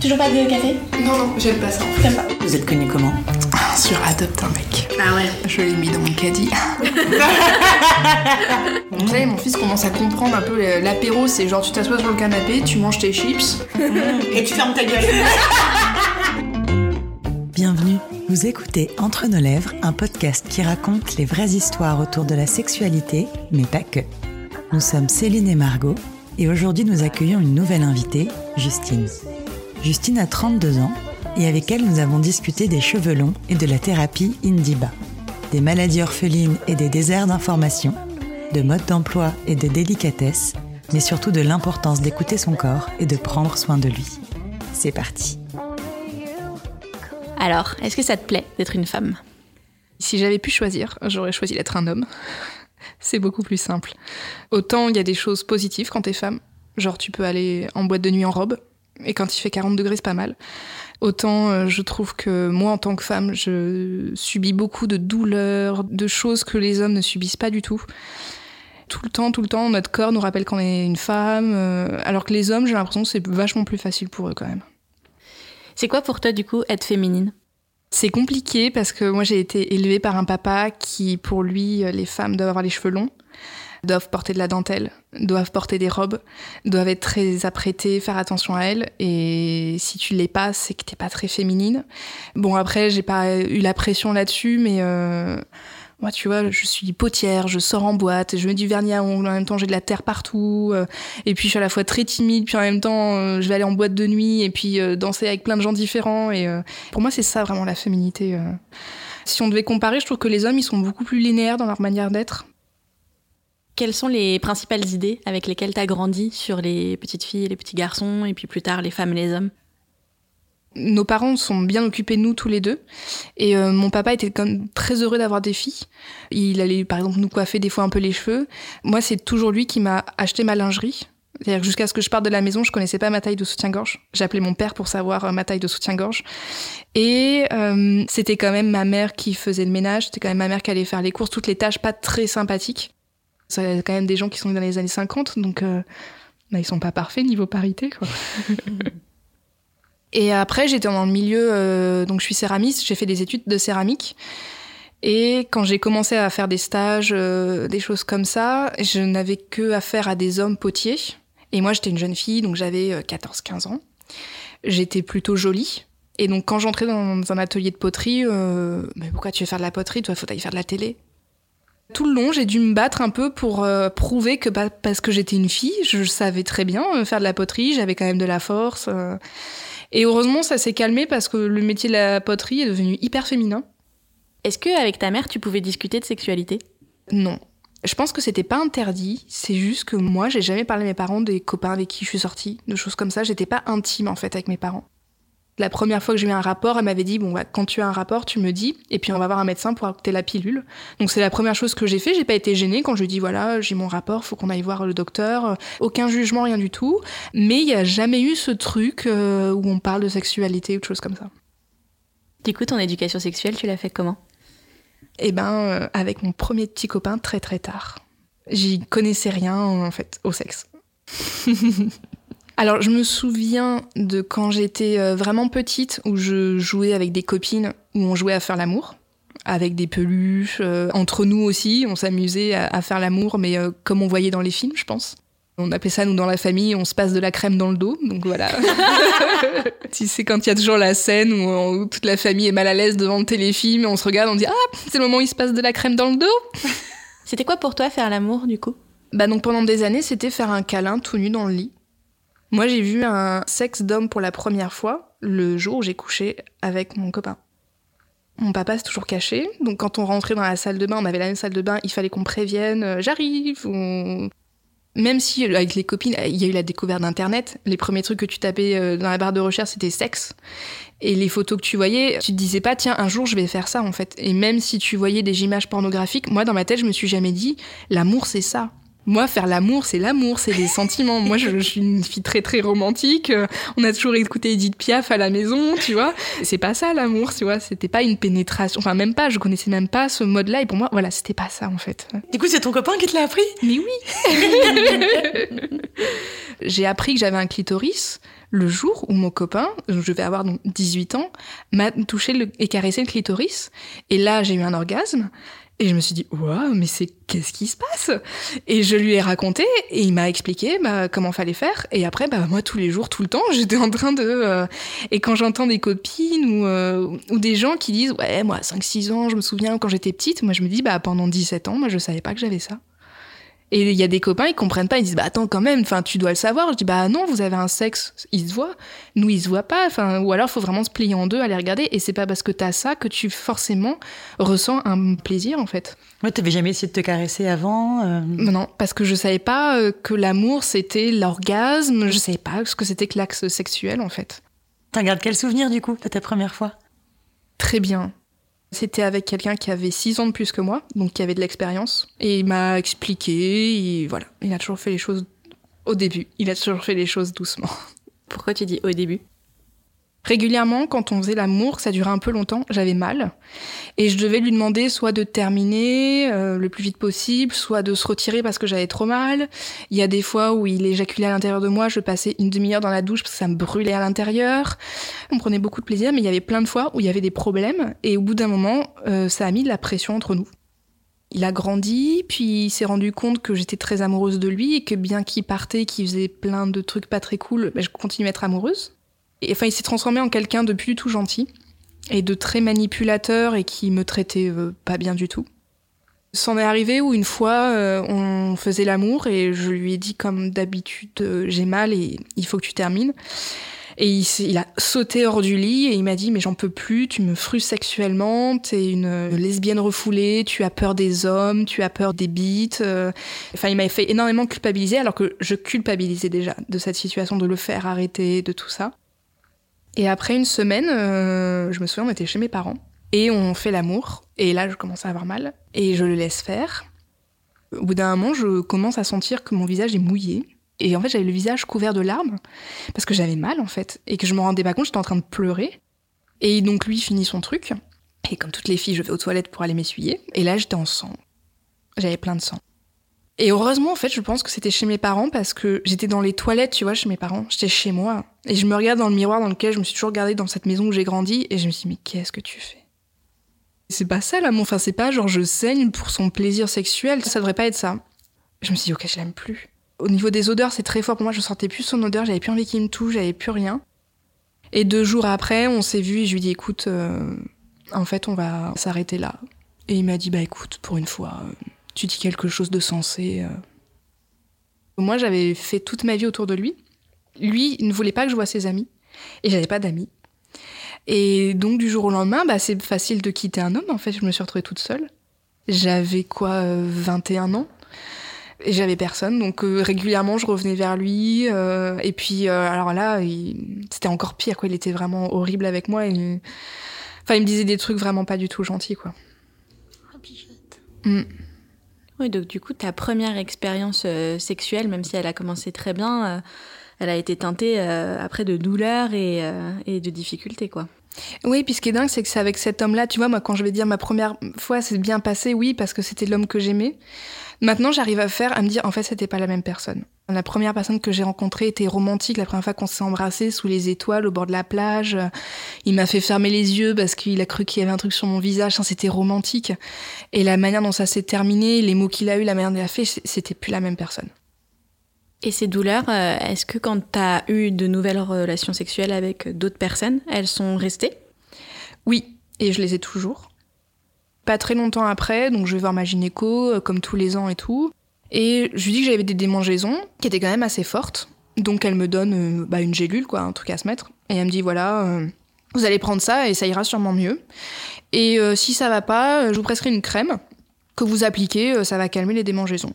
Toujours pas de café Non, non, j'aime pas ça. T'aimes pas Vous êtes connu comment Sur Adopte un mec. Ah ouais. Je l'ai mis dans mon caddie. Vous savez, mon fils commence à comprendre un peu l'apéro, c'est genre tu t'assois sur le canapé, tu manges tes chips. Et tu fermes ta gueule. Bienvenue, vous écoutez Entre nos lèvres, un podcast qui raconte les vraies histoires autour de la sexualité, mais pas que. Nous sommes Céline et Margot, et aujourd'hui nous accueillons une nouvelle invitée, Justine. Justine a 32 ans, et avec elle nous avons discuté des cheveux longs et de la thérapie Indiba, des maladies orphelines et des déserts d'information, de modes d'emploi et de délicatesse, mais surtout de l'importance d'écouter son corps et de prendre soin de lui. C'est parti. Alors, est-ce que ça te plaît d'être une femme? Si j'avais pu choisir, j'aurais choisi d'être un homme. C'est beaucoup plus simple. Autant il y a des choses positives quand t'es femme, genre tu peux aller en boîte de nuit en robe, et quand il fait 40 degrés, c'est pas mal. Autant euh, je trouve que moi, en tant que femme, je subis beaucoup de douleurs, de choses que les hommes ne subissent pas du tout. Tout le temps, tout le temps, notre corps nous rappelle qu'on est une femme, euh, alors que les hommes, j'ai l'impression que c'est vachement plus facile pour eux quand même. C'est quoi pour toi, du coup, être féminine? C'est compliqué parce que moi, j'ai été élevée par un papa qui, pour lui, les femmes doivent avoir les cheveux longs doivent porter de la dentelle, doivent porter des robes, doivent être très apprêtées, faire attention à elles. Et si tu l'es pas, c'est que t'es pas très féminine. Bon, après, j'ai pas eu la pression là-dessus, mais euh, moi, tu vois, je suis potière, je sors en boîte, je mets du vernis à ongles, en même temps j'ai de la terre partout, euh, et puis je suis à la fois très timide, puis en même temps euh, je vais aller en boîte de nuit, et puis euh, danser avec plein de gens différents, et pour moi c'est ça vraiment la féminité. Si on devait comparer, je trouve que les hommes ils sont beaucoup plus linéaires dans leur manière d'être. Quelles sont les principales idées avec lesquelles tu as grandi sur les petites filles et les petits garçons, et puis plus tard les femmes et les hommes? Nos parents sont bien occupés nous tous les deux. Et euh, mon papa était quand même très heureux d'avoir des filles. Il allait par exemple nous coiffer des fois un peu les cheveux. Moi, c'est toujours lui qui m'a acheté ma lingerie. C'est-à-dire jusqu'à ce que je parte de la maison, je connaissais pas ma taille de soutien-gorge. J'appelais mon père pour savoir euh, ma taille de soutien-gorge. Et euh, c'était quand même ma mère qui faisait le ménage. C'était quand même ma mère qui allait faire les courses, toutes les tâches pas très sympathiques. A quand même des gens qui sont dans les années 50, donc euh, bah, ils sont pas parfaits niveau parité, quoi. Et après, j'étais dans le milieu, euh, donc je suis céramiste, j'ai fait des études de céramique. Et quand j'ai commencé à faire des stages, euh, des choses comme ça, je n'avais que affaire à des hommes potiers. Et moi, j'étais une jeune fille, donc j'avais 14-15 ans. J'étais plutôt jolie. Et donc, quand j'entrais dans un atelier de poterie, euh, mais pourquoi tu veux faire de la poterie Toi, faut aller faire de la télé. Tout le long, j'ai dû me battre un peu pour euh, prouver que bah, parce que j'étais une fille, je savais très bien euh, faire de la poterie, j'avais quand même de la force. Euh. Et heureusement, ça s'est calmé parce que le métier de la poterie est devenu hyper féminin. Est-ce que avec ta mère, tu pouvais discuter de sexualité? Non. Je pense que c'était pas interdit, c'est juste que moi, j'ai jamais parlé à mes parents des copains avec qui je suis sortie, de choses comme ça. J'étais pas intime en fait avec mes parents. La première fois que j'ai eu un rapport, elle m'avait dit bon bah, quand tu as un rapport, tu me dis et puis on va voir un médecin pour acter la pilule. Donc c'est la première chose que j'ai fait. J'ai pas été gênée quand je dis voilà j'ai mon rapport, faut qu'on aille voir le docteur. Aucun jugement, rien du tout. Mais il y a jamais eu ce truc euh, où on parle de sexualité ou de choses comme ça. Du coup, ton éducation sexuelle, tu l'as fait comment? Eh ben euh, avec mon premier petit copain très très tard. J'y connaissais rien en fait au sexe. Alors, je me souviens de quand j'étais euh, vraiment petite, où je jouais avec des copines, où on jouait à faire l'amour, avec des peluches. euh, entre nous aussi, on s'amusait à, à faire l'amour, mais euh, comme on voyait dans les films, je pense. On appelait ça, nous, dans la famille, on se passe de la crème dans le dos. Donc voilà. tu sais, quand il y a toujours la scène où, où toute la famille est mal à l'aise devant le téléfilm, on se regarde, on dit Ah, c'est le moment où il se passe de la crème dans le dos. C'était quoi pour toi faire l'amour, du coup? Bah, donc pendant des années, c'était faire un câlin tout nu dans le lit. Moi, j'ai vu un sexe d'homme pour la première fois le jour où j'ai couché avec mon copain. Mon papa s'est toujours caché, donc quand on rentrait dans la salle de bain, on avait la même salle de bain, il fallait qu'on prévienne, euh, j'arrive. Même si euh, avec les copines, il y a eu la découverte d'Internet, les premiers trucs que tu tapais euh, dans la barre de recherche, c'était sexe. Et les photos que tu voyais, tu te disais pas, tiens, un jour je vais faire ça en fait. Et même si tu voyais des images pornographiques, moi dans ma tête, je me suis jamais dit, l'amour c'est ça. Moi, faire l'amour, c'est l'amour, c'est les sentiments. Moi, je, je, suis une fille très très romantique. Euh, On a toujours écouté Edith Piaf à la maison, tu vois. C'est pas ça l'amour, tu vois. C'était pas une pénétration. Enfin, même pas. Je connaissais même pas ce mode-là. Et pour moi, voilà, c'était pas ça en fait. Du coup, c'est ton copain qui te l'a appris? Mais oui. J'ai appris que j'avais un clitoris le jour où mon copain, je vais avoir donc 18 ans, m'a touché le, et caressé le clitoris. Et là, j'ai eu un orgasme. Et je me suis dit, waouh, mais c'est qu'est-ce qui se passe? Et je lui ai raconté et il m'a expliqué bah, comment fallait faire. Et après, bah, moi, tous les jours, tout le temps, j'étais en train de. euh, Et quand j'entends des copines ou, euh, ou des gens qui disent, ouais, moi, à 5-6 ans, je me souviens quand j'étais petite, moi, je me dis, bah, pendant 17 ans, moi, je savais pas que j'avais ça. Et il y a des copains, ils comprennent pas, ils disent bah attends quand même, enfin tu dois le savoir. Je dis bah non, vous avez un sexe, il se voit. Nous il se voit pas, enfin ou alors faut vraiment se plier en deux, aller regarder. Et c'est pas parce que t'as ça que tu forcément ressens un plaisir en fait. Ouais, t'avais jamais essayé de te caresser avant euh, Non, parce que je savais pas euh, que l'amour c'était l'orgasme, je savais pas ce que c'était que l'axe sexuel en fait. T'en gardes quel souvenir du coup de ta première fois? Très bien. C'était avec quelqu'un qui avait 6 ans de plus que moi, donc qui avait de l'expérience. Et il m'a expliqué, et voilà, il a toujours fait les choses au début. Il a toujours fait les choses doucement. Pourquoi tu dis au début? Régulièrement, quand on faisait l'amour, ça durait un peu longtemps, j'avais mal. Et je devais lui demander soit de terminer euh, le plus vite possible, soit de se retirer parce que j'avais trop mal. Il y a des fois où il éjaculait à l'intérieur de moi, je passais une demi-heure dans la douche parce que ça me brûlait à l'intérieur. On prenait beaucoup de plaisir, mais il y avait plein de fois où il y avait des problèmes. Et au bout d'un moment, euh, ça a mis de la pression entre nous. Il a grandi, puis il s'est rendu compte que j'étais très amoureuse de lui et que bien qu'il partait, qu'il faisait plein de trucs pas très cool, ben, je continuais à être amoureuse. Et enfin, il s'est transformé en quelqu'un de plus du tout gentil et de très manipulateur et qui me traitait euh, pas bien du tout. C'en est arrivé où une fois euh, on faisait l'amour et je lui ai dit comme d'habitude euh, j'ai mal et il faut que tu termines. Et il, a sauté hors du lit et il m'a dit mais j'en peux plus, tu me frustres sexuellement, t'es une lesbienne refoulée, tu as peur des hommes, tu as peur des bites. Enfin il m'avait fait énormément culpabiliser alors que je culpabilisais déjà de cette situation, de le faire arrêter, de tout ça. Et après une semaine, euh, je me souviens, on était chez mes parents et on fait l'amour. Et là, je commence à avoir mal et je le laisse faire. Au bout d'un moment, je commence à sentir que mon visage est mouillé. Et en fait, j'avais le visage couvert de larmes parce que j'avais mal en fait et que je me rendais pas compte, j'étais en train de pleurer. Et donc lui finit son truc. Et comme toutes les filles, je vais aux toilettes pour aller m'essuyer. Et là, j'étais en sang. J'avais plein de sang. Et heureusement, en fait, je pense que c'était chez mes parents parce que j'étais dans les toilettes, tu vois, chez mes parents. J'étais chez moi. Et je me regarde dans le miroir dans lequel je me suis toujours regardée dans cette maison où j'ai grandi. Et je me suis dit, mais qu'est-ce que tu fais? C'est pas ça, l'amour. Enfin, c'est pas genre je saigne pour son plaisir sexuel. Ça devrait pas être ça. Je me suis dit, ok, je l'aime plus. Au niveau des odeurs, c'est très fort pour moi. Je sentais plus son odeur. J'avais plus envie qu'il me touche. J'avais plus rien. Et deux jours après, on s'est vu et je lui ai dit, écoute, euh, en fait, on va s'arrêter là. Et il m'a dit, bah écoute, pour une fois, euh, tu dis quelque chose de sensé. euh. Moi, j'avais fait toute ma vie autour de lui. Lui, il ne voulait pas que je voie ses amis. Et j'avais pas d'amis. Et donc, du jour au lendemain, bah, c'est facile de quitter un homme. En fait, je me suis retrouvée toute seule. J'avais quoi, euh, 21 ans et j'avais personne, donc euh, régulièrement je revenais vers lui. euh, et puis euh, alors là, il- c'était encore pire, quoi. Il était vraiment horrible avec moi. Et... Enfin, il me disait des trucs vraiment pas du tout gentils, quoi. Mm. Oui, donc du coup, ta première expérience euh, sexuelle, même si elle a commencé très bien, euh, elle a été teintée euh, après de douleurs et, et de difficultés, quoi. Oui, puis ce qui est dingue, c'est que c'est avec cet homme-là, tu vois, moi, quand je vais dire ma première fois, c'est bien passé, oui, parce que c'était l'homme que j'aimais. Maintenant, j'arrive à faire, à me dire, en fait, c'était pas la même personne. La première personne que j'ai rencontrée était romantique, la première fois qu'on s'est embrassé sous les étoiles, au bord de la plage. Il m'a fait fermer les yeux parce qu'il a cru qu'il y avait un truc sur mon visage, c'était romantique. Et la manière dont ça s'est terminé, les mots qu'il a eu, la manière dont il a fait, c'était plus la même personne. Et ces douleurs, euh, est-ce que quand tu as eu de nouvelles relations sexuelles avec d'autres personnes, elles sont restées? Oui, et je les ai toujours. Pas très longtemps après, donc je vais voir ma gynéco, euh, comme tous les ans et tout. Et je lui dis que j'avais des démangeaisons qui étaient quand même assez fortes. Donc elle me donne euh, bah, une gélule, quoi, un truc à se mettre. Et elle me dit voilà, euh, vous allez prendre ça et ça ira sûrement mieux. Et si ça va pas, je vous prescris une crème que vous appliquez, ça va calmer les démangeaisons.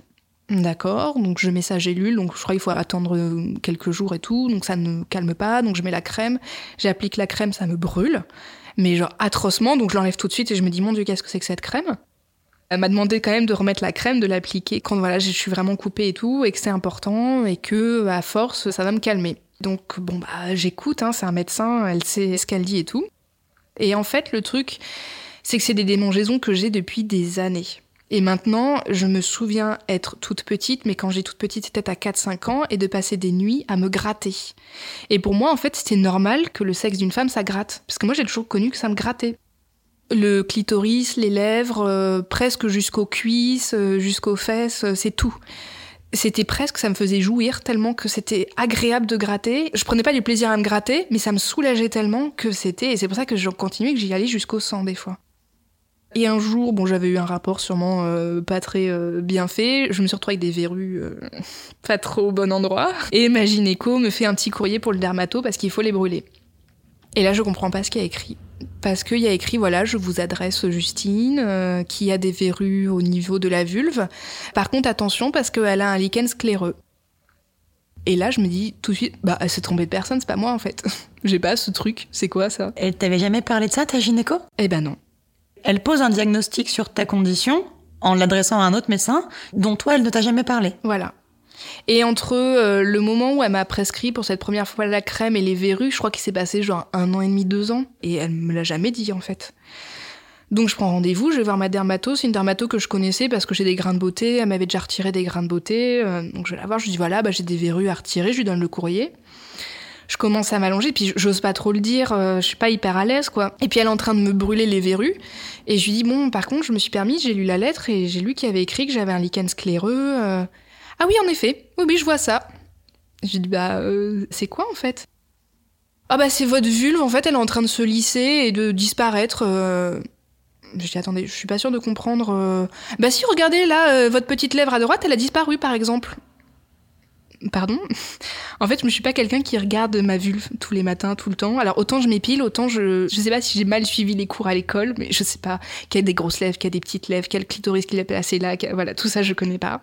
D'accord, donc je mets sa gélule, donc je crois qu'il faut attendre quelques jours et tout, donc ça ne calme pas, donc je mets la crème, j'applique la crème, ça me brûle, mais genre atrocement, donc je l'enlève tout de suite et je me dis mon dieu qu'est-ce que c'est que cette crème? Elle m'a demandé quand même de remettre la crème, de l'appliquer quand voilà, je suis vraiment coupée et tout, et que c'est important, et que à force, ça va me calmer. Donc bon bah j'écoute, hein, c'est un médecin, elle sait ce qu'elle dit et tout. Et en fait le truc, c'est que c'est des démangeaisons que j'ai depuis des années. Et maintenant, je me souviens être toute petite, mais quand j'ai toute petite, c'était à 4-5 ans, et de passer des nuits à me gratter. Et pour moi, en fait, c'était normal que le sexe d'une femme, ça gratte. Parce que moi, j'ai toujours connu que ça me grattait. Le clitoris, les lèvres, euh, presque jusqu'aux cuisses, euh, jusqu'aux fesses, euh, c'est tout. C'était presque, ça me faisait jouir tellement que c'était agréable de gratter. Je prenais pas du plaisir à me gratter, mais ça me soulageait tellement que c'était, et c'est pour ça que je continuais, que j'y allais jusqu'au sang des fois. Et un jour, bon, j'avais eu un rapport sûrement pas très bien fait. Je me suis retrouvée avec des verrues pas trop au bon endroit. Et ma gynéco me fait un petit courrier pour le dermato parce qu'il faut les brûler. Et là, je comprends pas ce qu'il y a écrit. Parce qu'il y a écrit, voilà, je vous adresse Justine, euh, qui a des verrues au niveau de la vulve. Par contre, attention, parce qu'elle a un lichen scléreux. Et là, je me dis tout de suite, bah, elle s'est trompée de personne, c'est pas moi en fait. J'ai pas ce truc, c'est quoi ça? Elle t'avait jamais parlé de ça, ta gynéco? Eh ben non. Elle pose un diagnostic sur ta condition en l'adressant à un autre médecin dont toi, elle ne t'a jamais parlé. Voilà. Et entre euh, le moment où elle m'a prescrit pour cette première fois la crème et les verrues, je crois qu'il s'est passé genre un an et demi, deux ans. Et elle me l'a jamais dit en fait. Donc je prends rendez-vous, je vais voir ma dermato. C'est une dermato que je connaissais parce que j'ai des grains de beauté. Elle m'avait déjà retiré des grains de beauté. Euh, donc je vais la voir, je lui dis voilà, bah, j'ai des verrues à retirer, je lui donne le courrier. Je commence à m'allonger, puis j'ose pas trop le dire, euh, je suis pas hyper à l'aise quoi. Et puis elle est en train de me brûler les verrues. Et je lui dis bon, par contre, je me suis permis, j'ai lu la lettre et j'ai lu qu'il avait écrit que j'avais un lichen scléreux. Ah oui, en effet. Oui, oui, je vois ça. J'ai dit, bah, euh, c'est quoi en fait? Ah bah, c'est votre vulve, en fait, elle est en train de se lisser et de disparaître. Euh... Je dis, attendez, je suis pas sûre de comprendre. Euh. Bah si, regardez, là, euh, votre petite lèvre à droite, elle a disparu, par exemple. Pardon En fait, je ne suis pas quelqu'un qui regarde ma vulve tous les matins, tout le temps. Alors, autant je m'épile, autant je... Je sais pas si j'ai mal suivi les cours à l'école, mais je sais pas qu'il y a des grosses lèvres, qu'il y a des petites lèvres, quel clitoris qu'il a placé là, voilà, tout ça, je connais pas.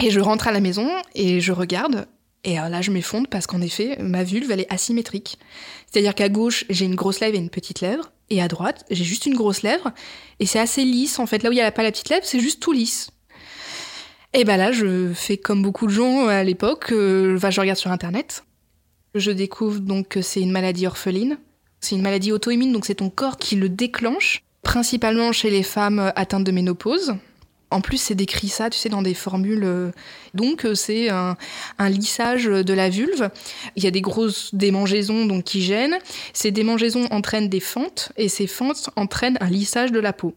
Et je rentre à la maison et je regarde. Et là, je m'effondre parce qu'en effet, ma vulve, elle est asymétrique. C'est-à-dire qu'à gauche, j'ai une grosse lèvre et une petite lèvre. Et à droite, j'ai juste une grosse lèvre. Et c'est assez lisse, en fait. Là où il n'y a pas la petite lèvre, c'est juste tout lisse. Et ben là, je fais comme beaucoup de gens à l'époque. Euh, je regarde sur Internet. Je découvre donc que c'est une maladie orpheline. C'est une maladie auto-immune, donc c'est ton corps qui le déclenche, principalement chez les femmes atteintes de ménopause. En plus, c'est décrit ça, tu sais, dans des formules. Euh, donc, euh, c'est un, lissage de la vulve. Il y a des grosses démangeaisons donc, qui gênent. Ces démangeaisons entraînent des fentes et ces fentes entraînent un lissage de la peau.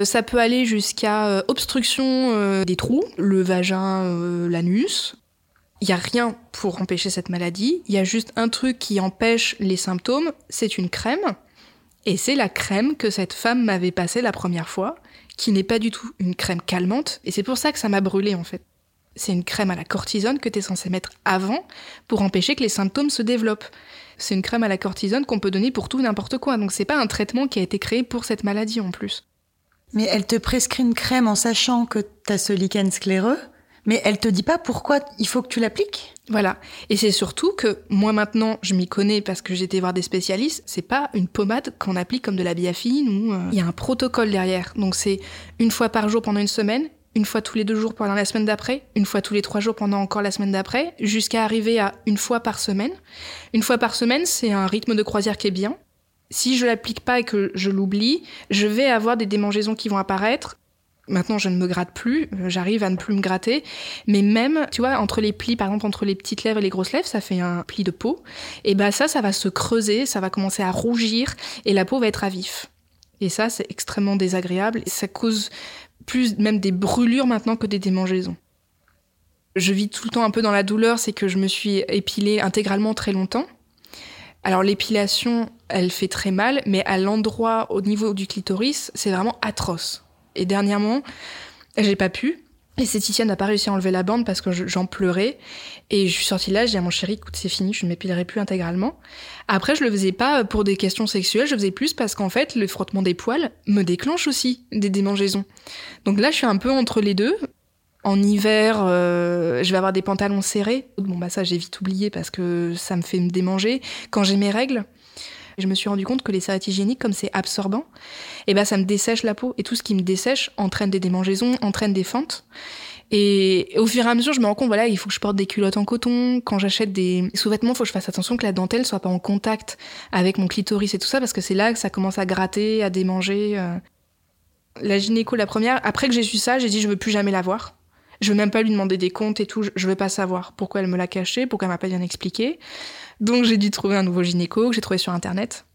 Ça peut aller jusqu'à euh, obstruction des trous, le vagin, l'anus. Il n'y a rien pour empêcher cette maladie. Il y a juste un truc qui empêche les symptômes, c'est une crème. Et c'est la crème que cette femme m'avait passée la première fois qui n'est pas du tout une crème calmante, et c'est pour ça que ça m'a brûlé en fait. C'est une crème à la cortisone que tu es censé mettre avant pour empêcher que les symptômes se développent. C'est une crème à la cortisone qu'on peut donner pour tout n'importe quoi, donc c'est pas un traitement qui a été créé pour cette maladie en plus. Mais elle te prescrit une crème en sachant que t'as ce lichen scléreux mais elle te dit pas pourquoi il faut que tu l'appliques Voilà. Et c'est surtout que moi maintenant, je m'y connais parce que j'étais voir des spécialistes. C'est pas une pommade qu'on applique comme de la biafine ou euh, il y a un protocole derrière. Donc c'est une fois par jour pendant une semaine, une fois tous les deux jours pendant la semaine d'après, une fois tous les trois jours pendant encore la semaine d'après, jusqu'à arriver à une fois par semaine. Une fois par semaine, c'est un rythme de croisière qui est bien. Si je l'applique pas et que je l'oublie, je vais avoir des démangeaisons qui vont apparaître Maintenant, je ne me gratte plus, euh, j'arrive à ne plus me gratter. Mais même, tu vois, entre les plis, par exemple, entre les petites lèvres et les grosses lèvres, ça fait un pli de peau. Et bah ça, ça va se creuser, ça va commencer à rougir et la peau va être à vif. Et ça, c'est extrêmement désagréable. Ça cause plus même des brûlures maintenant que des démangeaisons. Je vis tout le temps un peu dans la douleur, c'est que je me suis épilée intégralement très longtemps. Alors l'épilation, elle fait très mal, mais à l'endroit, au niveau du clitoris, c'est vraiment atroce. Et dernièrement, j'ai pas pu. L'esthéticienne n'a pas réussi à enlever la bande parce que j'en pleurais. Et je suis sortie là, j'ai dit à mon chéri, écoute, c'est fini, je ne m'épilerai plus intégralement. Après, je le faisais pas pour des questions sexuelles, je faisais plus parce qu'en fait, le frottement des poils me déclenche aussi des démangeaisons. Donc là, je suis un peu entre les deux. En hiver, euh, je vais avoir des pantalons serrés. Bon, bah ça, j'ai vite oublié parce que ça me fait me démanger. Quand j'ai mes règles, Je me suis rendu compte que les serviettes hygiéniques, comme c'est absorbant, eh ben ça me dessèche la peau. Et tout ce qui me dessèche entraîne des démangeaisons, entraîne des fentes. Et au fur et à mesure, je me rends compte, voilà, il faut que je porte des culottes en coton. Quand j'achète des sous-vêtements, il faut que je fasse attention que la dentelle soit pas en contact avec mon clitoris et tout ça, parce que c'est là que ça commence à gratter, à démanger. Euh. La gynéco, la première, après que j'ai su ça, j'ai dit, je veux plus jamais la voir. Je veux même pas lui demander des comptes et tout. Je veux pas savoir pourquoi elle me l'a caché, pourquoi elle m'a pas bien expliqué. Donc j'ai dû trouver un nouveau gynéco que j'ai trouvé sur internet.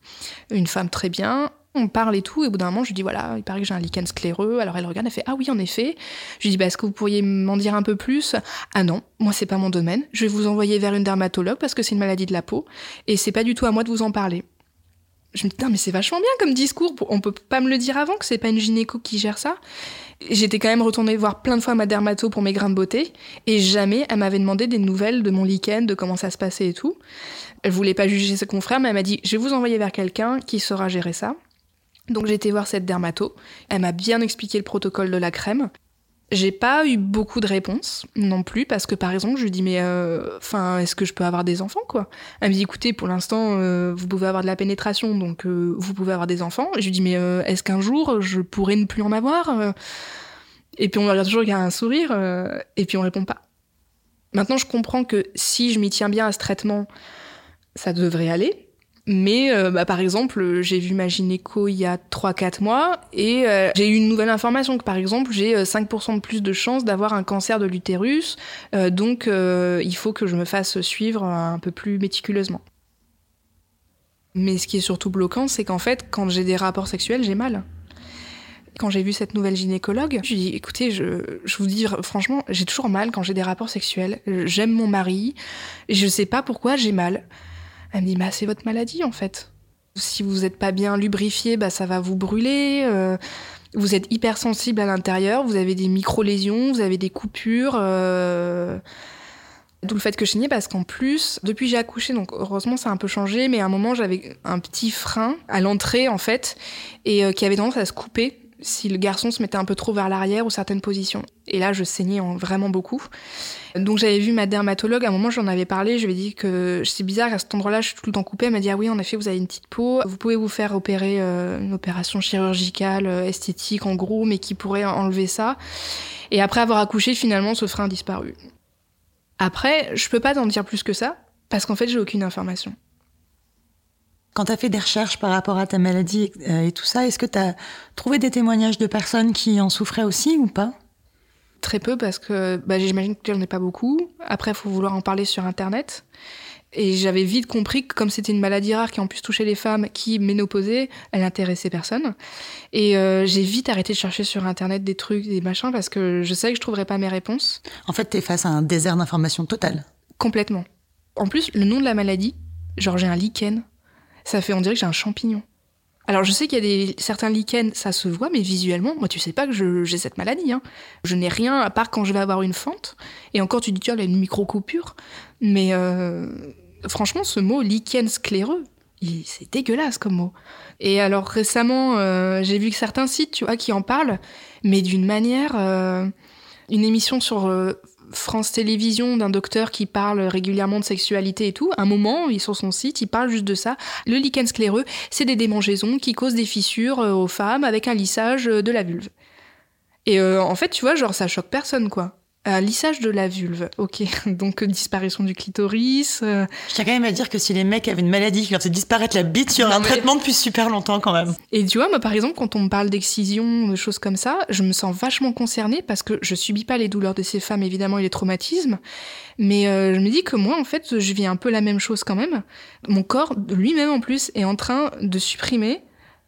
Une femme très bien. On parle et tout, et au bout d'un moment, je lui dis voilà, il paraît que j'ai un lichen scléreux. Alors elle regarde, elle fait ah oui, en effet. Je lui dis bah, est-ce que vous pourriez m'en dire un peu plus? Ah non, moi c'est pas mon domaine. Je vais vous envoyer vers une dermatologue parce que c'est une maladie de la peau, et c'est pas du tout à moi de vous en parler. Je me dis, mais c'est vachement bien comme discours. On peut pas me le dire avant que c'est pas une gynéco qui gère ça. J'étais quand même retournée voir plein de fois ma dermato pour mes grains de beauté et jamais elle m'avait demandé des nouvelles de mon lichen, de comment ça se passait et tout. Elle voulait pas juger ses confrères, mais elle m'a dit je vais vous envoyer vers quelqu'un qui saura gérer ça. Donc j'ai été voir cette dermato. Elle m'a bien expliqué le protocole de la crème. J'ai pas eu beaucoup de réponses non plus parce que par exemple je lui dis mais euh, enfin est-ce que je peux avoir des enfants quoi? Elle me dit écoutez pour l'instant euh, vous pouvez avoir de la pénétration donc euh, vous pouvez avoir des enfants. je lui dis mais est-ce qu'un jour je pourrais ne plus en avoir? Et puis on me regarde toujours avec un sourire et puis on répond pas. Maintenant je comprends que si je m'y tiens bien à ce traitement ça devrait aller mais euh, bah, par exemple, j'ai vu ma gynéco il y a 3-4 mois et euh, j'ai eu une nouvelle information que par exemple, j'ai 5% euh, de plus de chances d'avoir un cancer de l'utérus. donc il faut que je me fasse suivre un peu plus méticuleusement. Mais ce qui est surtout bloquant, c'est qu'en fait, quand j'ai des rapports sexuels, j'ai mal. Quand j'ai vu cette nouvelle gynécologue, je lui ai dit écoutez, je, je vous dis franchement, j'ai toujours mal quand j'ai des rapports sexuels. J'aime mon mari, et je sais pas pourquoi j'ai mal. Elle me dit, c'est votre maladie en fait. Si vous n'êtes pas bien lubrifié, bah, ça va vous brûler. Euh, vous êtes hypersensible à l'intérieur, vous avez des micro-lésions, vous avez des coupures. Euh... D'où le fait que je saignais parce qu'en plus, depuis j'ai accouché, donc heureusement ça a un peu changé, mais à un moment j'avais un petit frein à l'entrée en fait, et euh, qui avait tendance à se couper si le garçon se mettait un peu trop vers l'arrière ou certaines positions. Et là, je saignais vraiment beaucoup. Donc j'avais vu ma dermatologue, à un moment j'en avais parlé, je lui ai dit que c'est bizarre, à cet endroit-là je suis tout le temps coupée. Elle m'a dit ah oui en effet vous avez une petite peau, vous pouvez vous faire opérer euh, une opération chirurgicale, euh, esthétique en gros, mais qui pourrait enlever ça. Et après avoir accouché finalement ce frein a disparu. Après je peux pas t'en dire plus que ça, parce qu'en fait j'ai aucune information. Quand tu as fait des recherches par rapport à ta maladie euh, et tout ça, est-ce que tu as trouvé des témoignages de personnes qui en souffraient aussi ou pas? Très peu parce que bah, j'imagine que j'en ai pas beaucoup. Après, il faut vouloir en parler sur Internet. Et j'avais vite compris que comme c'était une maladie rare qui en plus touchait les femmes qui ménopausées, elle intéressait personne. Et euh, j'ai vite arrêté de chercher sur Internet des trucs, des machins, parce que je savais que je trouverais pas mes réponses. En fait, tu es face à un désert d'informations total. Complètement. En plus, le nom de la maladie, genre j'ai un lichen, ça fait on dirait que j'ai un champignon. Alors je sais qu'il y a des certains lichens, ça se voit, mais visuellement, moi tu sais pas que j'ai cette maladie. Hein. Je n'ai rien à part quand je vais avoir une fente. Et encore tu dis tiens, elle a une micro coupure. Mais euh, franchement, ce mot lichen scléreux, c'est dégueulasse comme mot. Et alors récemment, euh, j'ai vu que certains sites, tu vois, qui en parlent, mais d'une manière, euh, une émission sur France Télévisions d'un docteur qui parle régulièrement de sexualité et tout. un moment, il sur son site, il parle juste de ça. Le lichen scléreux, c'est des démangeaisons qui causent des fissures euh, aux femmes avec un lissage euh, de la vulve. Et euh, en fait, tu vois, genre, ça choque personne, quoi. Un lissage de la vulve, ok. Donc disparition du clitoris. Je tiens quand même à dire que si les mecs avaient une maladie qui leur fait disparaître la bite sur un traitement depuis super longtemps quand même. Et tu vois, moi par exemple, quand on me parle d'excision, de choses comme ça, je me sens vachement concernée parce que je subis pas les douleurs de ces femmes, évidemment, et les traumatismes. Mais euh, je me dis que moi, en fait, je vis un peu la même chose quand même. Mon corps, lui-même en plus, est en train de supprimer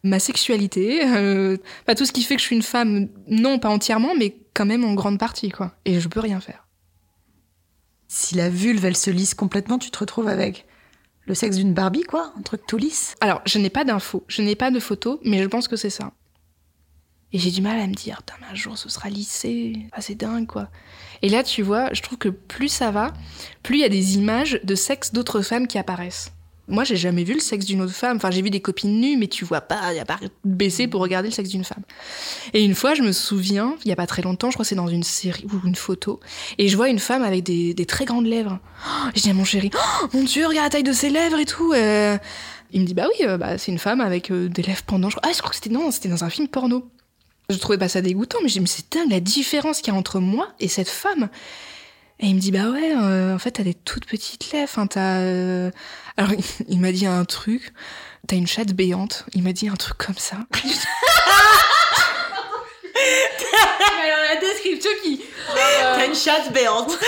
ma sexualité, euh, pas tout ce qui fait que je suis une femme, non, pas entièrement, mais quand même en grande partie, quoi. Et je peux rien faire. Si la vulve, elle se lisse complètement, tu te retrouves avec le sexe d'une Barbie, quoi Un truc tout lisse Alors, je n'ai pas d'infos, je n'ai pas de photos, mais je pense que c'est ça. Et j'ai du mal à me dire, un jour ce sera lissé, ah, c'est dingue, quoi. Et là, tu vois, je trouve que plus ça va, plus il y a des images de sexe d'autres femmes qui apparaissent. Moi, j'ai jamais vu le sexe d'une autre femme. Enfin, j'ai vu des copines nues, mais tu vois pas, il a pas baissé pour regarder le sexe d'une femme. Et une fois, je me souviens, il y a pas très longtemps, je crois que c'est dans une série ou une photo, et je vois une femme avec des, très grandes lèvres. je dis à mon chéri, oh, mon Dieu, regarde la taille de ses lèvres et tout. Euh. Il me dit bah oui, euh, bah, c'est une femme avec euh, des lèvres pendantes. Ah, je crois que c'était non, c'était dans un film porno. Je trouvais pas ça dégoûtant, mais j'ai dit mais c'est dingue la différence qu'il y a entre moi et cette femme. Et il me dit bah ouais, euh, en fait t'as des toutes petites lèvres. Hein, t'as, euh, Alors il m'a dit un truc. T'as une chatte béante. Il m'a dit un truc comme ça. la description qui. T'as une chatte béante.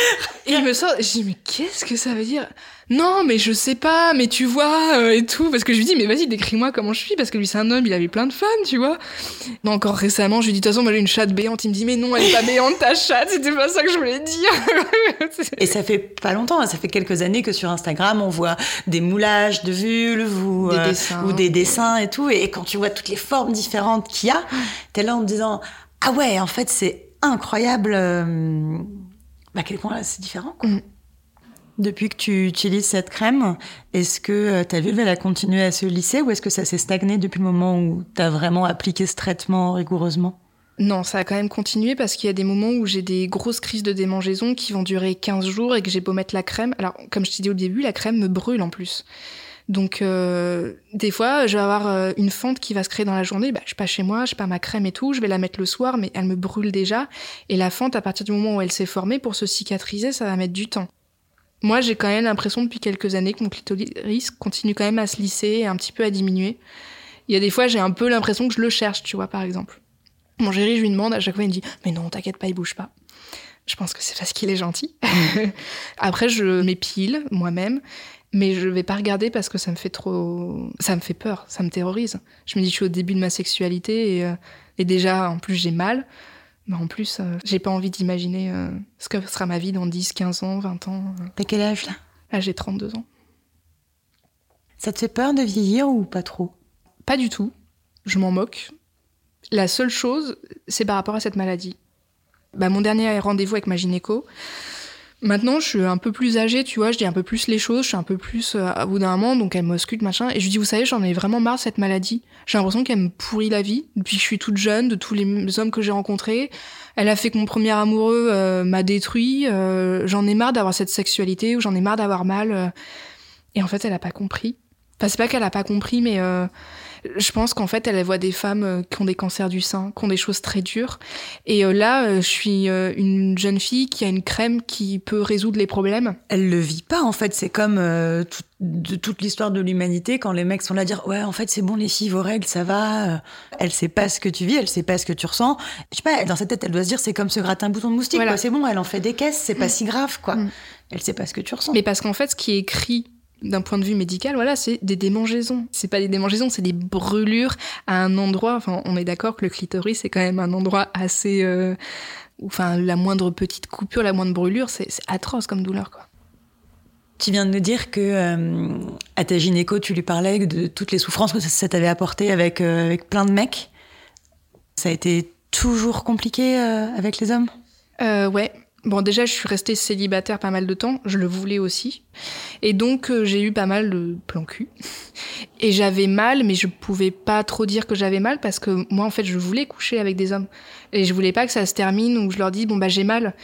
Et il me sort, je dis, mais qu'est-ce que ça veut dire? Non, mais je sais pas, mais tu vois, euh, et tout. Parce que je lui dis, mais vas-y, décris-moi comment je suis, parce que lui, c'est un homme, il avait plein de femmes, tu vois. Non, encore récemment, je lui dis, de toute façon, moi, j'ai une chatte béante. Il me dit, mais non, elle est pas béante, ta chatte, c'était pas ça que je voulais dire. Et ça fait pas longtemps, hein, ça fait quelques années que sur Instagram, on voit des moulages de vulves ou Des euh, dessins. ou des dessins et tout. Et quand tu vois toutes les formes différentes qu'il y a, t'es là en te disant, ah ouais, en fait, c'est incroyable euh, à quel point c'est différent. quoi. Mm. Depuis que tu utilises cette crème, est-ce que euh, ta vulve elle a continué à se lisser ou est-ce que ça s'est stagné depuis le moment où t'as vraiment appliqué ce traitement rigoureusement? Non, ça a quand même continué parce qu'il y a des moments où j'ai des grosses crises de démangeaison qui vont durer 15 jours et que j'ai beau mettre la crème. Alors, comme je t'ai dit au début, la crème me brûle en plus. Donc, euh, des fois, je vais avoir euh, une fente qui va se créer dans la journée. Bah, je pas chez moi, je pas ma crème et tout. Je vais la mettre le soir, mais elle me brûle déjà. Et la fente, à partir du moment où elle s'est formée, pour se cicatriser, ça va mettre du temps. Moi, j'ai quand même l'impression depuis quelques années que mon clitoris continue quand même à se lisser et un petit peu à diminuer. Il y a des fois, j'ai un peu l'impression que je le cherche, tu vois, par exemple. Mon chéri, je lui demande, à chaque fois, il me dit Mais non, t'inquiète pas, il bouge pas. Je pense que c'est parce qu'il est gentil. Après, je m'épile moi-même, mais je vais pas regarder parce que ça me fait trop. Ça me fait peur, ça me terrorise. Je me dis, je suis au début de ma sexualité et, euh, et déjà, en plus, j'ai mal. Mais en plus, euh, j'ai pas envie d'imaginer euh, ce que sera ma vie dans 10, 15 ans, 20 ans. T'as quel âge là? Là, j'ai 32 ans. Ça te fait peur de vieillir ou pas trop? Pas du tout. Je m'en moque. La seule chose, c'est par rapport à cette maladie. Bah, mon dernier rendez-vous avec ma gynéco. Maintenant, je suis un peu plus âgée, tu vois, je dis un peu plus les choses, je suis un peu plus euh, à bout d'un moment, donc elle m'ausculte, machin. Et je lui dis, vous savez, j'en ai vraiment marre cette maladie. J'ai l'impression qu'elle me pourrit la vie depuis que je suis toute jeune, de tous les hommes que j'ai rencontrés. Elle a fait que mon premier amoureux euh, m'a détruit. euh, j'en ai marre d'avoir cette sexualité, ou j'en ai marre d'avoir mal. euh. Et en fait, elle a pas compris. Enfin, c'est pas qu'elle a pas compris, mais euh, je pense qu'en fait, elle voit des femmes euh, qui ont des cancers du sein, qui ont des choses très dures. Et euh, là, euh, je suis une jeune fille qui a une crème qui peut résoudre les problèmes. Elle le vit pas en fait, c'est comme euh, tout- de toute l'histoire de l'humanité quand les mecs sont là à dire ouais en fait c'est bon les filles vos règles ça va. Elle sait pas ce que tu vis, elle sait pas ce que tu ressens. Je sais pas, dans sa tête elle doit se dire c'est comme se gratter un bouton de moustique Voilà. c'est bon, elle en fait des caisses, c'est pas si grave quoi. Mm. Elle sait pas ce que tu ressens. Mais parce qu'en fait, ce qui est écrit d'un point de vue médical, voilà, c'est des démangeaisons. C'est pas des démangeaisons, c'est des brûlures à un endroit. Enfin, on est d'accord que le clitoris, c'est quand même un endroit assez. euh, Enfin, la moindre petite coupure, la moindre brûlure, c'est atroce comme douleur, quoi. Tu viens de nous dire que euh, à ta gynéco, tu lui parlais de toutes les souffrances que ça, t'avait apporté avec, euh, avec plein de mecs. Ça a été toujours compliqué avec les hommes? Ouais. Bon, déjà, je suis restée célibataire pas mal de temps. Je le voulais aussi. Et donc, euh, j'ai eu pas mal de plans cul. Et j'avais mal, mais je pouvais pas trop dire que j'avais mal parce que moi, en fait, je voulais coucher avec des hommes. Et je voulais pas que ça se termine où je leur dise, bon, bah, j'ai mal.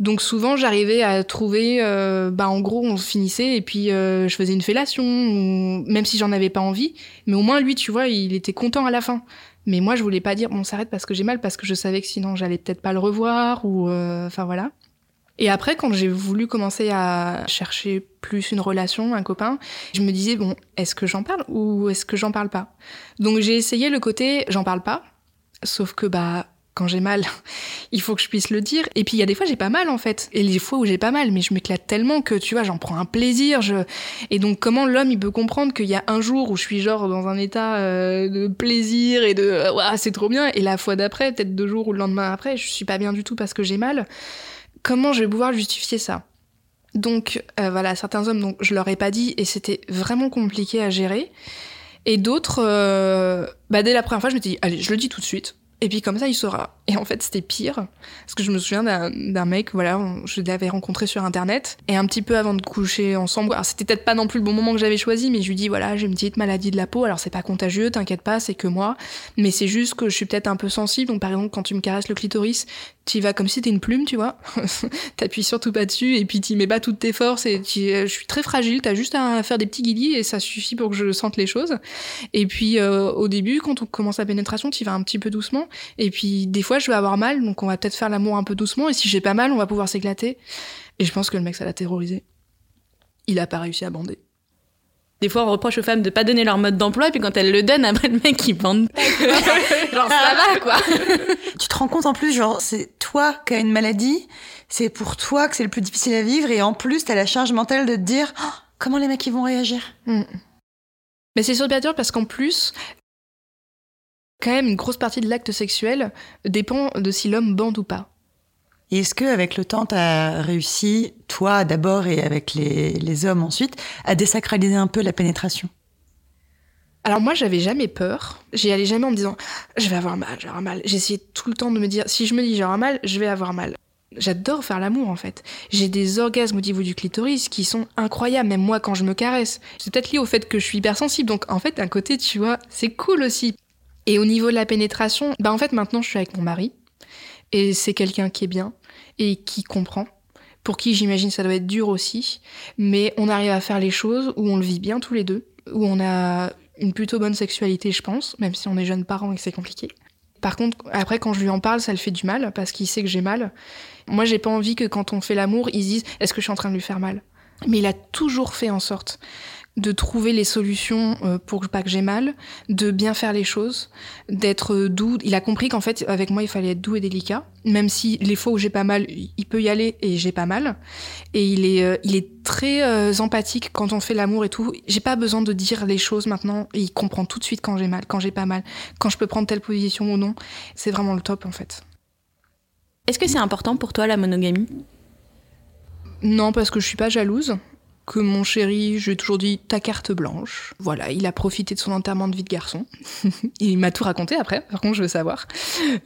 Donc, souvent, j'arrivais à trouver, euh, bah, en gros, on finissait et puis euh, je faisais une fellation, ou... même si j'en avais pas envie. Mais au moins, lui, tu vois, il était content à la fin. Mais moi, je voulais pas dire, on s'arrête parce que j'ai mal, parce que je savais que sinon, j'allais peut-être pas le revoir, ou, enfin, voilà. Et après, quand j'ai voulu commencer à chercher plus une relation, un copain, je me disais, bon, est-ce que j'en parle ou est-ce que j'en parle pas? Donc j'ai essayé le côté, j'en parle pas, sauf que, bah, quand j'ai mal, il faut que je puisse le dire. Et puis il y a des fois, j'ai pas mal en fait. Et les fois où j'ai pas mal, mais je m'éclate tellement que, tu vois, j'en prends un plaisir. Je... Et donc, comment l'homme, il peut comprendre qu'il y a un jour où je suis genre dans un état euh, de plaisir et de, euh, Ouah, c'est trop bien, et la fois d'après, peut-être deux jours ou le lendemain après, je suis pas bien du tout parce que j'ai mal comment je vais pouvoir justifier ça? Donc euh, voilà, certains hommes, donc je leur ai pas dit et c'était vraiment compliqué à gérer. Et d'autres, euh, bah, dès la première fois, je me suis dit, allez, je le dis tout de suite. Et puis comme ça, il saura. Et en fait, c'était pire. Parce que je me souviens d'un mec, voilà, je l'avais rencontré sur Internet. Et un petit peu avant de coucher ensemble, alors c'était peut-être pas non plus le bon moment que j'avais choisi, mais je lui dis, voilà, j'ai une petite maladie de la peau. Alors c'est pas contagieux, t'inquiète pas, c'est que moi. Mais c'est juste que je suis peut-être un peu sensible. Donc par exemple, quand tu me caresses le clitoris, tu y vas comme si c'était une plume, tu vois. T'appuies surtout pas dessus et puis tu mets pas toutes tes forces. Et je suis très fragile, t'as juste à faire des petits guillis et ça suffit pour que je sente les choses. Et puis euh, au début, quand on commence la pénétration, tu y vas un petit peu doucement. Et puis des fois, je vais avoir mal, donc on va peut-être faire l'amour un peu doucement. Et si j'ai pas mal, on va pouvoir s'éclater. Et je pense que le mec, ça l'a terrorisé. Il a pas réussi à bander. Des fois, on reproche aux femmes de pas donner leur mode d'emploi, et puis quand elles le donnent, après le mec il bande genre ça va quoi. tu te rends compte en plus, genre c'est toi qui as une maladie, c'est pour toi que c'est le plus difficile à vivre, et en plus t'as la charge mentale de te dire oh, comment les mecs ils vont réagir? Mm. Mais c'est dur parce qu'en plus, quand même une grosse partie de l'acte sexuel dépend de si l'homme bande ou pas. Et est-ce que avec le temps, tu as réussi, toi d'abord et avec les, hommes ensuite, à désacraliser un peu la pénétration? Alors moi, j'avais jamais peur. J'y allais jamais en me disant je vais avoir mal, je vais avoir mal. J'essayais tout le temps de me dire si je me dis j'ai avoir mal, je vais avoir mal. J'adore faire l'amour en fait. J'ai des orgasmes au niveau du clitoris qui sont incroyables, même moi quand je me caresse. C'est peut-être lié au fait que je suis hypersensible, donc en fait d'un côté tu vois c'est cool aussi. Et au niveau de la pénétration, bah en fait maintenant je suis avec mon mari et c'est quelqu'un qui est bien et qui comprend. Pour qui j'imagine ça doit être dur aussi, mais on arrive à faire les choses où on le vit bien tous les deux, où on a une plutôt bonne sexualité, je pense, même si on est jeunes parents et que c'est compliqué. Par contre, après, quand je lui en parle, ça le fait du mal parce qu'il sait que j'ai mal. Moi, j'ai pas envie que quand on fait l'amour, ils disent Est-ce que je suis en train de lui faire mal? Mais il a toujours fait en sorte de trouver les solutions euh, pour pas que j'ai mal, de bien faire les choses, d'être doux. Il a compris qu'en fait, avec moi, il fallait être doux et délicat, même si les fois où j'ai pas mal, il peut y aller et j'ai pas mal. Et il est, euh, il est très euh, empathique quand on fait l'amour et tout. J'ai pas besoin de dire les choses maintenant. Et il comprend tout de suite quand j'ai mal, quand j'ai pas mal, quand je peux prendre telle position ou non. C'est vraiment le top en fait. Est-ce que c'est important pour toi la monogamie? Non, parce que je suis pas jalouse que mon chéri, je lui ai toujours dit ta carte blanche. Voilà, il a profité de son enterrement de vie de garçon. il m'a tout raconté après, par contre je veux savoir.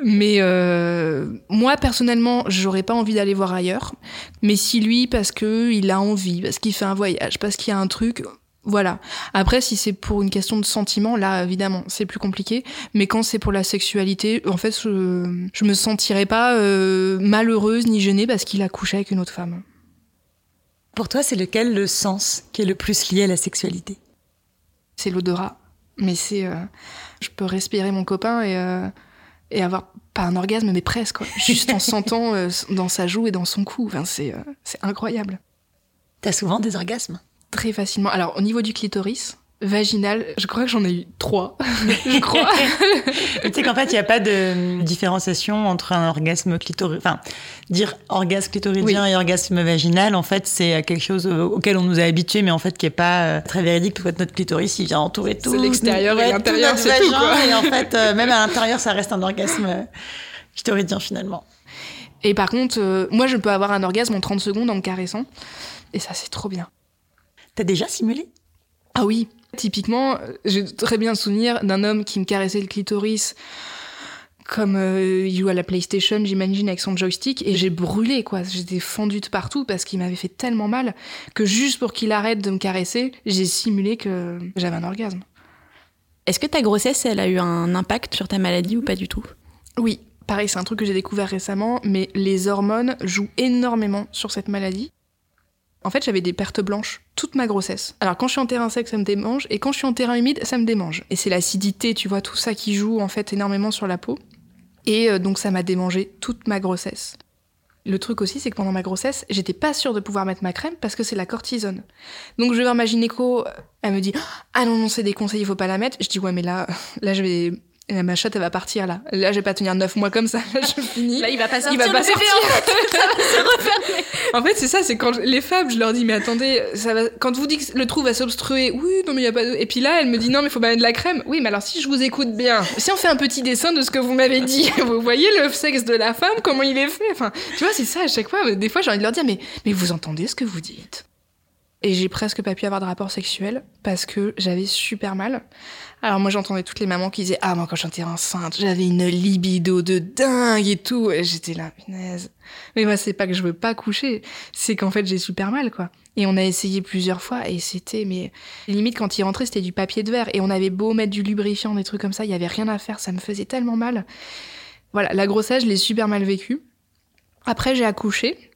Mais euh, moi personnellement, j'aurais pas envie d'aller voir ailleurs. Mais si lui, parce que il a envie, parce qu'il fait un voyage, parce qu'il y a un truc, voilà. Après, si c'est pour une question de sentiment, là, évidemment, c'est plus compliqué. Mais quand c'est pour la sexualité, en fait, je, je me sentirais pas euh, malheureuse ni gênée parce qu'il a couché avec une autre femme. Pour toi, c'est lequel le sens qui est le plus lié à la sexualité? C'est l'odorat. Mais c'est. Euh, je peux respirer mon copain et, euh, et avoir pas un orgasme, mais presque. Juste en sentant euh, dans sa joue et dans son cou. Enfin, c'est incroyable. T'as souvent des orgasmes? Très facilement. Alors, au niveau du clitoris, vaginale, je crois que j'en ai eu trois. je crois. tu sais qu'en fait, il n'y a pas de différenciation entre un orgasme clitoridien. Enfin, dire orgasme clitoridien et orgasme vaginal, en fait, c'est quelque chose auquel on nous a habitués, mais en fait, qui n'est pas euh, très véridique. Parce que notre clitoris, il vient entourer tout. C'est l'extérieur et l'intérieur, c'est tout. Quoi. Et en fait, euh, même à l'intérieur, ça reste un orgasme euh, clitoridien finalement. Et par contre, moi, je peux avoir un orgasme en 30 secondes en me caressant. Et ça, c'est trop bien. T'as déjà simulé? Ah oui, Typiquement, j'ai très bien souvenir d'un homme qui me caressait le clitoris comme euh, il joue à la PlayStation, j'imagine, avec son joystick, et j'ai brûlé, quoi. J'étais fendue de partout parce qu'il m'avait fait tellement mal que juste pour qu'il arrête de me caresser, j'ai simulé que j'avais un orgasme. Est-ce que ta grossesse, elle a eu un impact sur ta maladie ou pas du tout? Oui, pareil, c'est un truc que j'ai découvert récemment, mais les hormones jouent énormément sur cette maladie. En fait, j'avais des pertes blanches toute ma grossesse. Alors quand je suis en terrain sec, ça me démange, et quand je suis en terrain humide, ça me démange. Et c'est l'acidité, tu vois, tout ça qui joue en fait énormément sur la peau. Et euh, donc ça m'a démangé toute ma grossesse. Le truc aussi, c'est que pendant ma grossesse, j'étais pas sûre de pouvoir mettre ma crème parce que c'est la cortisone. Donc je vais voir ma gynéco, elle me dit ah non non c'est des conseils, il faut pas la mettre. Je dis ouais mais là là je vais et ma chatte, elle va partir là. Là, je vais pas tenir neuf mois comme ça. Là, je finis. Là, il va pas sortir. Il va pas sortir. En fait, c'est ça. C'est quand les femmes, je leur dis, mais attendez, ça va. Quand vous dites que le trou va s'obstruer, oui, non mais il y a pas. Et puis là, elle me dit, non mais faut pas mettre de la crème. Oui, mais alors si je vous écoute bien, si on fait un petit dessin de ce que vous m'avez dit, vous voyez le sexe de la femme, comment il est fait? Enfin, tu vois, c'est ça à chaque fois. Des fois, j'ai envie de leur dire, mais mais vous entendez ce que vous dites? Et j'ai presque pas pu avoir de rapport sexuel parce que j'avais super mal. Alors moi j'entendais toutes les mamans qui disaient ah moi quand j'étais enceinte j'avais une libido de dingue et tout et j'étais là punaise. Mais moi c'est pas que je veux pas coucher, c'est qu'en fait j'ai super mal quoi. Et on a essayé plusieurs fois et c'était mais limite quand il rentrait c'était du papier de verre et on avait beau mettre du lubrifiant des trucs comme ça il y avait rien à faire ça me faisait tellement mal. Voilà la grossesse je l'ai super mal vécue. Après j'ai accouché,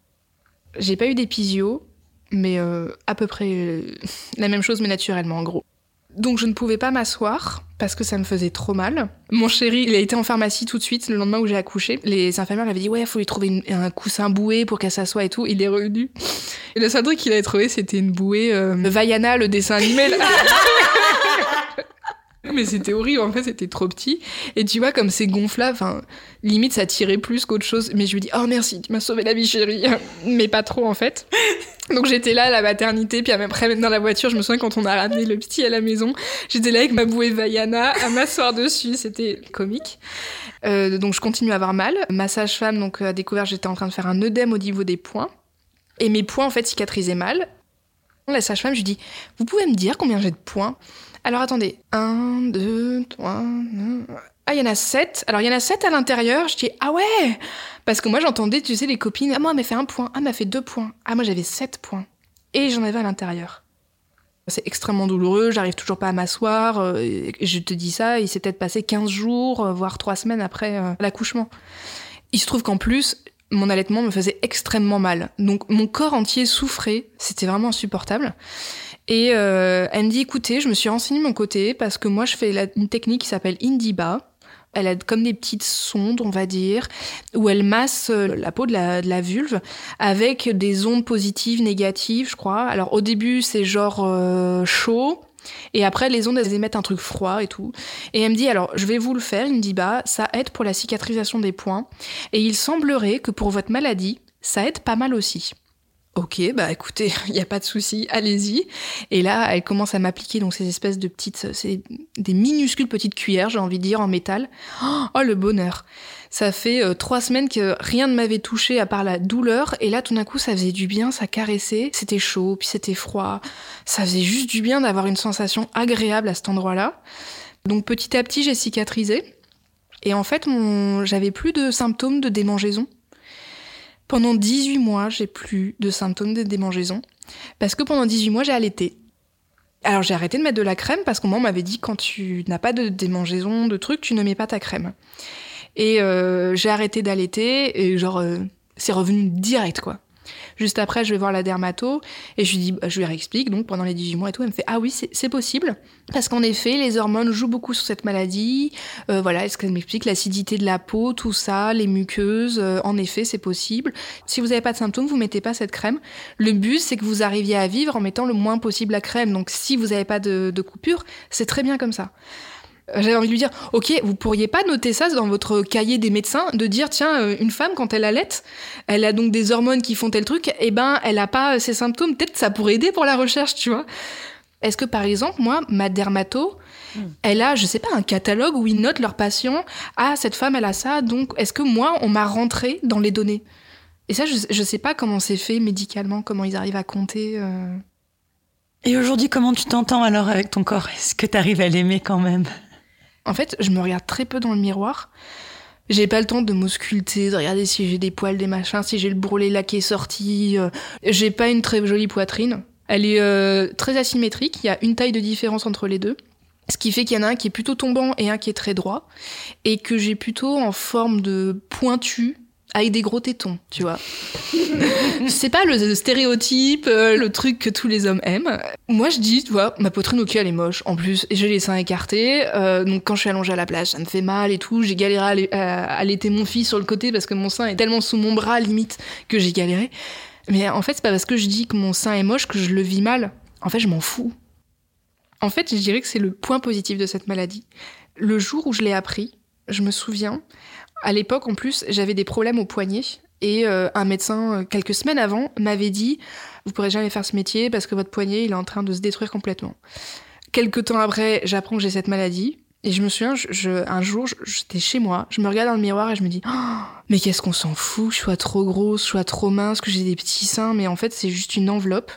j'ai pas eu d'épisio mais euh, à peu près euh, la même chose, mais naturellement, en gros. Donc je ne pouvais pas m'asseoir parce que ça me faisait trop mal. Mon chéri, il a été en pharmacie tout de suite le lendemain où j'ai accouché. Les infirmières lui avaient dit ouais, faut lui trouver un coussin bouée pour qu'elle s'assoie et tout. Il est revenu. Et le seul truc qu'il avait trouvé, c'était une bouée euh, Vaiana, le dessin animé. mais c'était horrible, en fait, c'était trop petit. Et tu vois, comme c'est gonflable, enfin, limite, ça tirait plus qu'autre chose. Mais je lui dis, oh merci, tu m'as sauvé la vie, chérie. mais pas trop, en fait. Donc j'étais là à la maternité, puis après dans la voiture, je me souviens quand on a ramené le petit à la maison, j'étais là avec ma bouée Vaiana à m'asseoir dessus, c'était comique. Euh, donc je continue à avoir mal. Ma sage-femme donc a découvert j'étais en train de faire un œdème au niveau des points et mes points en fait cicatrisaient mal. La sage-femme, je lui dis, vous pouvez me dire combien j'ai de points? Alors attendez. 1, 2, 3. Ah, il y en a 7. Alors il y en a 7 à l'intérieur. Je dis ah ouais Parce que moi j'entendais, tu sais, les copines. Ah, moi, elle m'a fait un point. Ah, elle m'a fait deux points. Ah, moi j'avais 7 points. Et j'en avais à l'intérieur. C'est extrêmement douloureux, j'arrive toujours pas à m'asseoir. Euh, je te dis ça, il s'est peut-être passé 15 jours, euh, voire 3 semaines après euh, l'accouchement. Il se trouve qu'en plus, mon allaitement me faisait extrêmement mal. Donc mon corps entier souffrait, c'était vraiment insupportable. Et euh, elle me dit, écoutez, je me suis renseignée de mon côté parce que moi, je fais une technique qui s'appelle Indiba. Elle a comme des petites sondes, on va dire, où elle masse euh, la peau de la, de la vulve avec des ondes positives, négatives, je crois. Alors au début, c'est genre euh, chaud. Et après, les ondes, elles émettent un truc froid et tout. Et elle me dit, alors, je vais vous le faire, Indiba, ça aide pour la cicatrisation des points. Et il semblerait que pour votre maladie, ça aide pas mal aussi. Ok, bah écoutez, il n'y a pas de souci, allez-y. Et là, elle commence à m'appliquer donc ces espèces de petites, c'est des minuscules petites cuillères, j'ai envie de dire, en métal. Oh, le bonheur Ça fait euh, trois semaines que rien ne m'avait touché à part la douleur, et là, tout d'un coup, ça faisait du bien, ça caressait. C'était chaud, puis c'était froid. Ça faisait juste du bien d'avoir une sensation agréable à cet endroit-là. Donc petit à petit, j'ai cicatrisé. Et en fait, j'avais plus de symptômes de démangeaison. Pendant 18 mois, j'ai plus de symptômes de démangeaison. Parce que pendant 18 mois, j'ai allaité. Alors j'ai arrêté de mettre de la crème parce qu'on m'avait dit quand tu n'as pas de démangeaison, de trucs, tu ne mets pas ta crème. Et euh, j'ai arrêté d'allaiter et genre euh, c'est revenu direct quoi. Juste après, je vais voir la dermato et je lui dis, bah, réexplique, donc pendant les 18 mois et tout, elle me fait, ah oui, c'est possible. Parce qu'en effet, les hormones jouent beaucoup sur cette maladie. Euh, voilà, est-ce qu'elle m'explique l'acidité de la peau, tout ça, les muqueuses. Euh, en effet, c'est possible. Si vous n'avez pas de symptômes, vous mettez pas cette crème. Le but, c'est que vous arriviez à vivre en mettant le moins possible la crème. Donc, si vous n'avez pas de, de coupure, c'est très bien comme ça. J'avais envie de lui dire, ok, vous pourriez pas noter ça dans votre cahier des médecins, de dire, tiens, euh, une femme, quand elle allait, elle a donc des hormones qui font tel truc, et eh ben, elle a pas ces symptômes, peut-être ça pourrait aider pour la recherche, tu vois. Est-ce que, par exemple, moi, ma dermato, hmm. elle a, je sais pas, un catalogue où ils notent leurs patients, ah, cette femme, elle a ça, donc est-ce que moi, on m'a rentré dans les données? Et ça, je, je sais pas comment c'est fait médicalement, comment ils arrivent à compter. Euh. Et aujourd'hui, comment tu t'entends alors avec ton corps? Est-ce que tu arrives à l'aimer quand même? En fait, je me regarde très peu dans le miroir. J'ai pas le temps de m'ausculter, de regarder si j'ai des poils, des machins, si j'ai le bourrelet est sorti. Euh. J'ai pas une très jolie poitrine. Elle est euh, très asymétrique. Il y a une taille de différence entre les deux. Ce qui fait qu'il y en a un qui est plutôt tombant et un qui est très droit. Et que j'ai plutôt en forme de pointu avec des gros tétons, tu vois. c'est pas le stéréotype, euh, le truc que tous les hommes aiment. Moi, je dis, tu vois, ma poitrine, ok, elle est moche. En plus, j'ai les seins écartés, euh, donc quand je suis allongée à la plage, ça me fait mal et tout. J'ai galéré à allaiter mon fils sur le côté parce que mon sein est tellement sous mon bras, limite, que j'ai galéré. Mais en fait, c'est pas parce que je dis que mon sein est moche que je le vis mal. En fait, je m'en fous. En fait, je dirais que c'est le point positif de cette maladie. Le jour où je l'ai appris, je me souviens, à l'époque, en plus, j'avais des problèmes au poignet. Et euh, un médecin, euh, quelques semaines avant, m'avait dit Vous pourrez jamais faire ce métier parce que votre poignet, il est en train de se détruire complètement. Quelques temps après, j'apprends que j'ai cette maladie. Et je me souviens, je, un jour, j'étais chez moi, je me regarde dans le miroir et je me dis oh, Mais qu'est-ce qu'on s'en fout Je sois trop grosse, je sois trop mince, que j'ai des petits seins. Mais en fait, c'est juste une enveloppe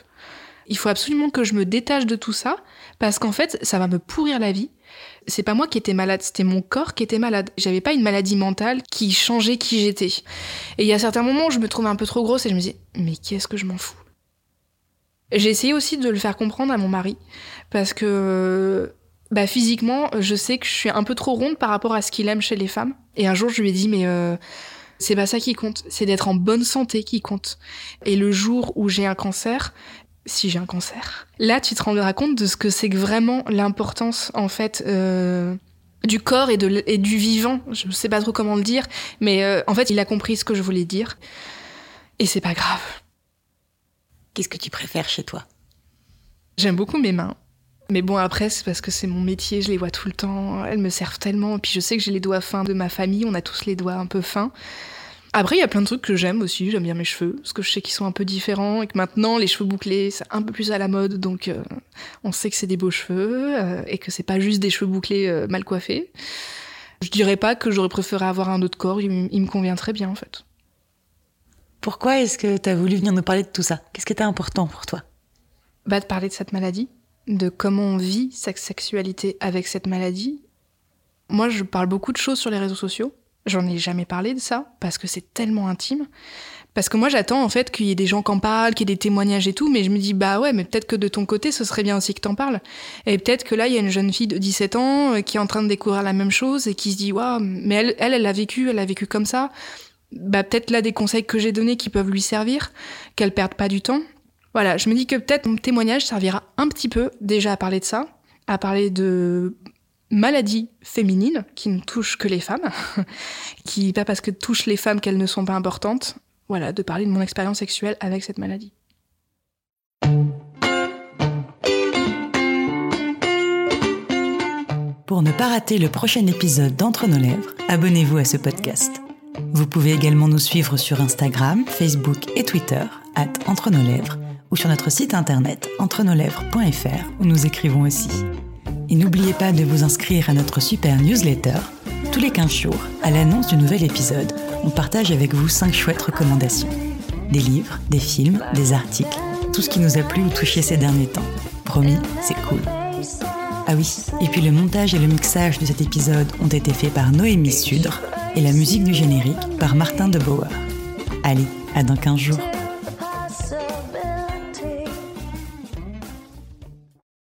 Il faut absolument que je me détache de tout ça parce qu'en fait, ça va me pourrir la vie. C'est pas moi qui étais malade, c'était mon corps qui était malade. J'avais pas une maladie mentale qui changeait qui j'étais. Et il y a certains moments où je me trouvais un peu trop grosse et je me dis mais qu'est-ce que je m'en fous? J'ai essayé aussi de le faire comprendre à mon mari parce que bah, physiquement, je sais que je suis un peu trop ronde par rapport à ce qu'il aime chez les femmes. Et un jour, je lui ai dit mais euh, c'est pas ça qui compte, c'est d'être en bonne santé qui compte. Et le jour où j'ai un cancer, si j'ai un cancer, là tu te rendras compte de ce que c'est que vraiment l'importance en fait euh, du corps et, de, et du vivant. Je sais pas trop comment le dire, mais euh, en fait il a compris ce que je voulais dire. Et c'est pas grave. Qu'est-ce que tu préfères chez toi? J'aime beaucoup mes mains. Mais bon, après, c'est parce que c'est mon métier, je les vois tout le temps, elles me servent tellement. Et puis je sais que j'ai les doigts fins de ma famille, on a tous les doigts un peu fins. Après, il y a plein de trucs que j'aime aussi. J'aime bien mes cheveux, parce que je sais qu'ils sont un peu différents et que maintenant, les cheveux bouclés, c'est un peu plus à la mode. Donc, euh, on sait que c'est des beaux cheveux euh, et que c'est pas juste des cheveux bouclés euh, mal coiffés. Je dirais pas que j'aurais préféré avoir un autre corps. Il, me convient très bien, en fait. Pourquoi est-ce que tu as voulu venir nous parler de tout ça? Qu'est-ce qui était important pour toi? Bah, de parler de cette maladie, de comment on vit sa sexualité avec cette maladie. Moi, je parle beaucoup de choses sur les réseaux sociaux J'en ai jamais parlé de ça parce que c'est tellement intime. Parce que moi j'attends en fait qu'il y ait des gens qui en parlent, qu'il y ait des témoignages et tout, mais je me dis bah ouais, mais peut-être que de ton côté ce serait bien aussi que t'en parles. Et peut-être que là il y a une jeune fille de 17 ans euh, qui est en train de découvrir la même chose et qui se dit waouh, mais elle, elle, elle a vécu, elle a vécu comme ça. Bah peut-être là des conseils que j'ai donnés qui peuvent lui servir, qu'elle perde pas du temps. Voilà, je me dis que peut-être mon témoignage servira un petit peu déjà à parler de ça, à parler de maladie féminine qui ne touche que les femmes, qui pas parce que touche les femmes qu'elles ne sont pas importantes. Voilà, de parler de mon expérience sexuelle avec cette maladie. Pour ne pas rater le prochain épisode d'Entre nos lèvres, abonnez-vous à ce podcast. Vous pouvez également nous suivre sur Instagram, Facebook et Twitter, at Entre nos lèvres, ou sur notre site internet entrenoslèvres.fr où nous écrivons aussi. Et n'oubliez pas de vous inscrire à notre super newsletter. Tous les 15 jours, à l'annonce du nouvel épisode, on partage avec vous 5 chouettes recommandations. Des livres, des films, des articles, tout ce qui nous a plu ou touché ces derniers temps. Promis, c'est cool. Ah oui, et puis le montage et le mixage de cet épisode ont été faits par Noémie Sudre et la musique du générique par Martin de Bauer. Allez, à dans 15 jours.